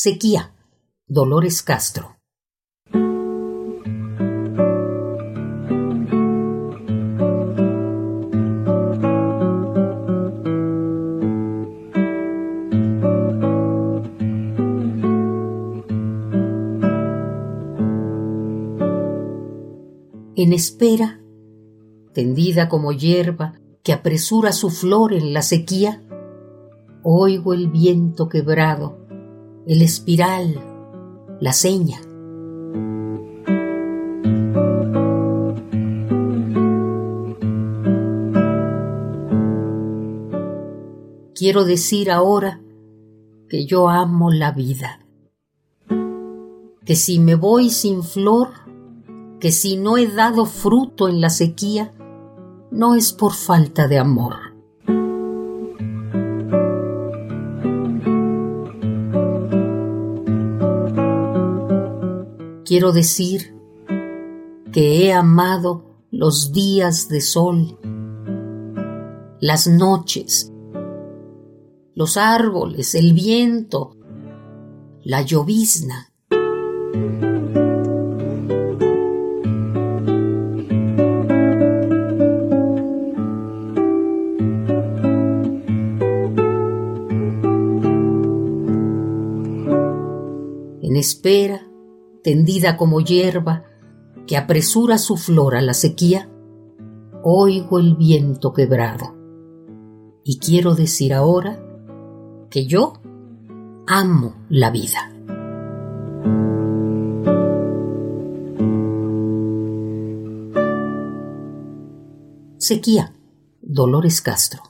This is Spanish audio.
Sequía, Dolores Castro. En espera, tendida como hierba que apresura su flor en la sequía, oigo el viento quebrado el espiral, la seña. Quiero decir ahora que yo amo la vida, que si me voy sin flor, que si no he dado fruto en la sequía, no es por falta de amor Quiero decir que he amado los días de sol, las noches, los árboles, el viento, la llovizna. En espera tendida como hierba que apresura su flor a la sequía, oigo el viento quebrado. Y quiero decir ahora que yo amo la vida. Sequía, Dolores Castro.